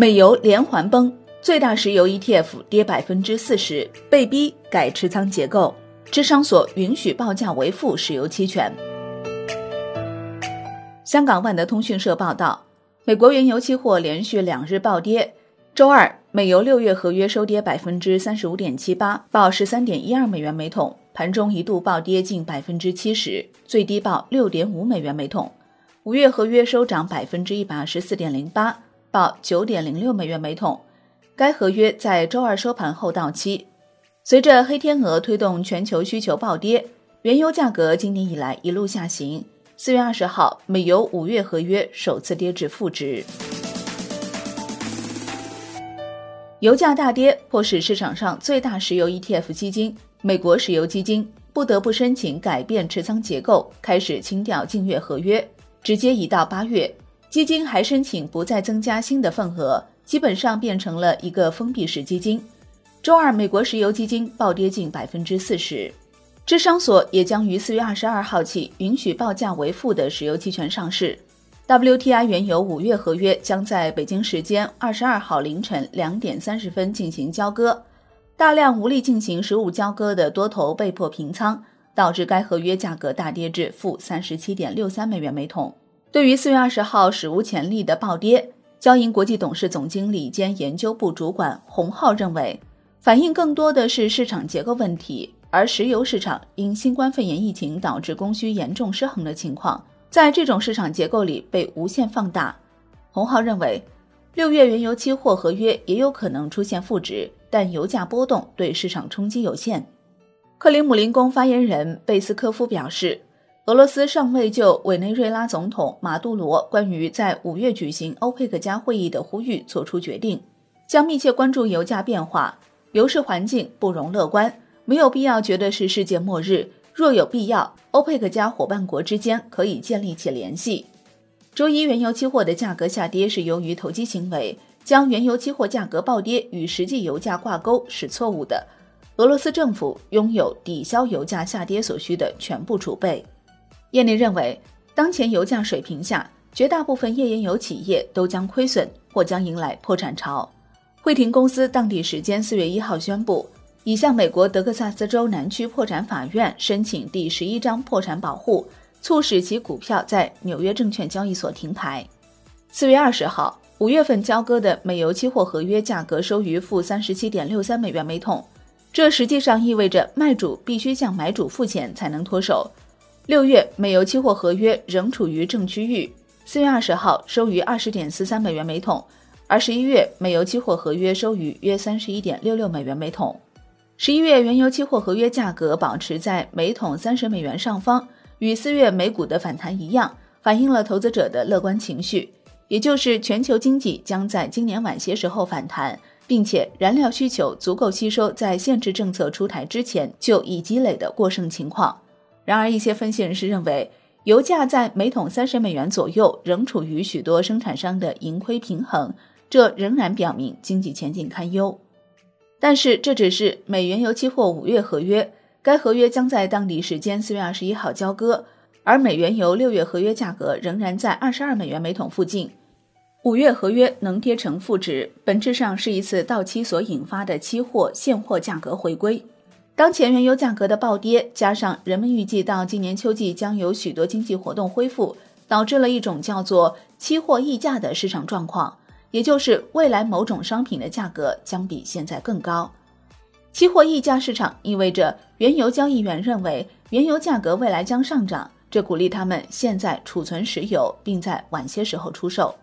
美油连环崩，最大石油 ETF 跌百分之四十，被逼改持仓结构。智商所允许报价为负石油期权。香港万德通讯社报道，美国原油期货连续两日暴跌。周二，美油六月合约收跌百分之三十五点七八，报十三点一二美元每桶，盘中一度暴跌近百分之七十，最低报六点五美元每桶。五月合约收涨百分之一百二十四点零八，报九点零六美元每桶。该合约在周二收盘后到期。随着黑天鹅推动全球需求暴跌，原油价格今年以来一路下行。四月二十号，美油五月合约首次跌至负值。油价大跌，迫使市场上最大石油 ETF 基金——美国石油基金不得不申请改变持仓结构，开始清掉近月合约。直接移到八月，基金还申请不再增加新的份额，基本上变成了一个封闭式基金。周二，美国石油基金暴跌近百分之四十。智商所也将于四月二十二号起允许报价为负的石油期权上市。WTI 原油五月合约将在北京时间二十二号凌晨两点三十分进行交割，大量无力进行实物交割的多头被迫平仓。导致该合约价格大跌至负三十七点六三美元每桶。对于四月二十号史无前例的暴跌，交银国际董事总经理兼研究部主管洪浩认为，反映更多的是市场结构问题，而石油市场因新冠肺炎疫情导致供需严重失衡的情况，在这种市场结构里被无限放大。洪浩认为，六月原油期货合约也有可能出现负值，但油价波动对市场冲击有限。克里姆林宫发言人贝斯科夫表示，俄罗斯尚未就委内瑞拉总统马杜罗关于在五月举行欧佩克加会议的呼吁作出决定，将密切关注油价变化。油市环境不容乐观，没有必要觉得是世界末日。若有必要，欧佩克加伙伴国之间可以建立起联系。周一原油期货的价格下跌是由于投机行为，将原油期货价格暴跌与实际油价挂钩是错误的。俄罗斯政府拥有抵消油价下跌所需的全部储备。业内认为，当前油价水平下，绝大部分页岩油企业都将亏损或将迎来破产潮。惠廷公司当地时间四月一号宣布，已向美国德克萨斯州南区破产法院申请第十一章破产保护，促使其股票在纽约证券交易所停牌。四月二十号，五月份交割的美油期货合约价格收于负三十七点六三美元每桶。这实际上意味着卖主必须向买主付钱才能脱手。六月美油期货合约仍处于正区域，四月二十号收于二十点四三美元每桶，而十一月美油期货合约收于约三十一点六六美元每桶。十一月原油期货合约价格保持在每桶三十美元上方，与四月美股的反弹一样，反映了投资者的乐观情绪，也就是全球经济将在今年晚些时候反弹。并且燃料需求足够吸收在限制政策出台之前就已积累的过剩情况。然而，一些分析人士认为，油价在每桶三十美元左右仍处于许多生产商的盈亏平衡，这仍然表明经济前景堪忧。但是，这只是美原油期货五月合约，该合约将在当地时间四月二十一号交割，而美原油六月合约价格仍然在二十二美元每桶附近。五月合约能跌成负值，本质上是一次到期所引发的期货现货价格回归。当前原油价格的暴跌，加上人们预计到今年秋季将有许多经济活动恢复，导致了一种叫做期货溢价的市场状况，也就是未来某种商品的价格将比现在更高。期货溢价市场意味着原油交易员认为原油价格未来将上涨，这鼓励他们现在储存石油，并在晚些时候出售。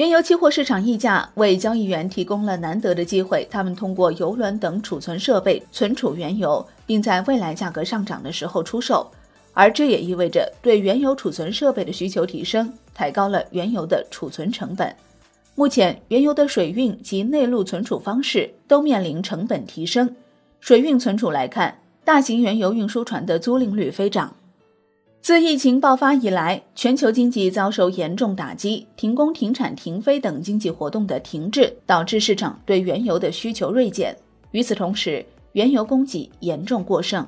原油期货市场溢价为交易员提供了难得的机会，他们通过油轮等储存设备存储原油，并在未来价格上涨的时候出售，而这也意味着对原油储存设备的需求提升，抬高了原油的储存成本。目前，原油的水运及内陆存储方式都面临成本提升。水运存储来看，大型原油运输船的租赁率飞涨。自疫情爆发以来，全球经济遭受严重打击，停工、停产、停飞等经济活动的停滞，导致市场对原油的需求锐减。与此同时，原油供给严重过剩。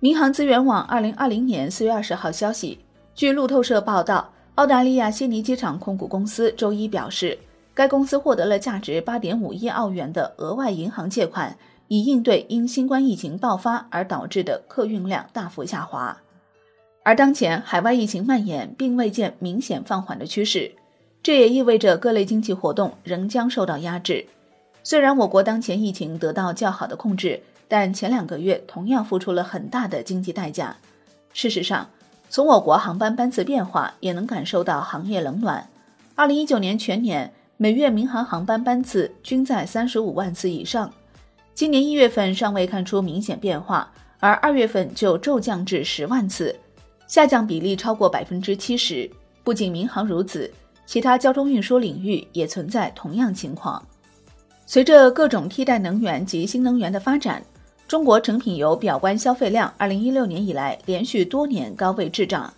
民航资源网二零二零年四月二十号消息，据路透社报道，澳大利亚悉尼机场控股公司周一表示，该公司获得了价值八点五亿澳元的额外银行借款，以应对因新冠疫情爆发而导致的客运量大幅下滑。而当前海外疫情蔓延并未见明显放缓的趋势，这也意味着各类经济活动仍将受到压制。虽然我国当前疫情得到较好的控制，但前两个月同样付出了很大的经济代价。事实上，从我国航班班次变化也能感受到行业冷暖。二零一九年全年每月民航航班班次均在三十五万次以上，今年一月份尚未看出明显变化，而二月份就骤降至十万次，下降比例超过百分之七十。不仅民航如此，其他交通运输领域也存在同样情况。随着各种替代能源及新能源的发展。中国成品油表观消费量，二零一六年以来连续多年高位滞涨，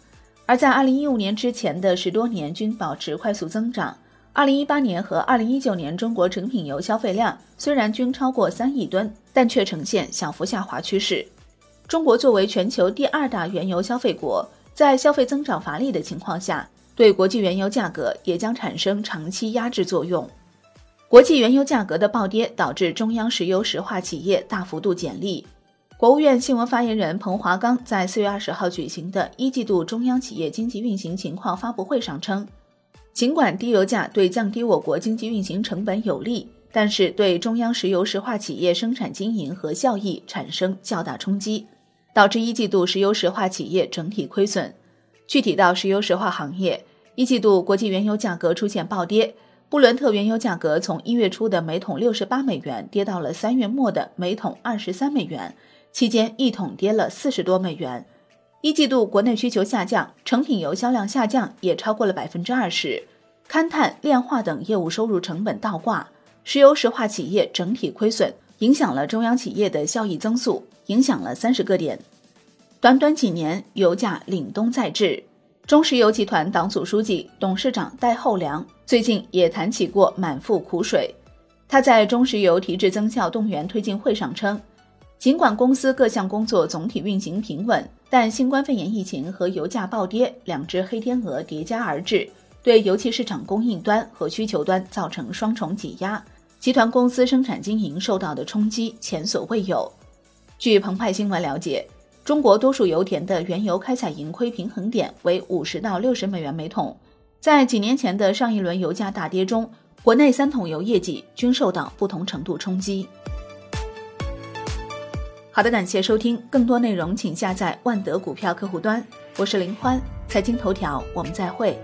而在二零一五年之前的十多年均保持快速增长。二零一八年和二零一九年，中国成品油消费量虽然均超过三亿吨，但却呈现小幅下滑趋势。中国作为全球第二大原油消费国，在消费增长乏力的情况下，对国际原油价格也将产生长期压制作用。国际原油价格的暴跌导致中央石油石化企业大幅度减利。国务院新闻发言人彭华刚在四月二十号举行的一季度中央企业经济运行情况发布会上称，尽管低油价对降低我国经济运行成本有利，但是对中央石油石化企业生产经营和效益产生较大冲击，导致一季度石油石化企业整体亏损。具体到石油石化行业，一季度国际原油价格出现暴跌。布伦特原油价格从一月初的每桶六十八美元跌到了三月末的每桶二十三美元，期间一桶跌了四十多美元。一季度国内需求下降，成品油销量下降也超过了百分之二十，勘探、炼化等业务收入成本倒挂，石油石化企业整体亏损，影响了中央企业的效益增速，影响了三十个点。短短几年，油价凛冬再至。中石油集团党组书记、董事长戴厚良最近也谈起过满腹苦水。他在中石油提质增效动员推进会上称，尽管公司各项工作总体运行平稳，但新冠肺炎疫情和油价暴跌两只黑天鹅叠加而至，对油气市场供应端和需求端造成双重挤压，集团公司生产经营受到的冲击前所未有。据澎湃新闻了解。中国多数油田的原油开采盈亏平衡点为五十到六十美元每桶。在几年前的上一轮油价大跌中，国内三桶油业绩均受到不同程度冲击。好的，感谢收听，更多内容请下载万德股票客户端。我是林欢，财经头条，我们再会。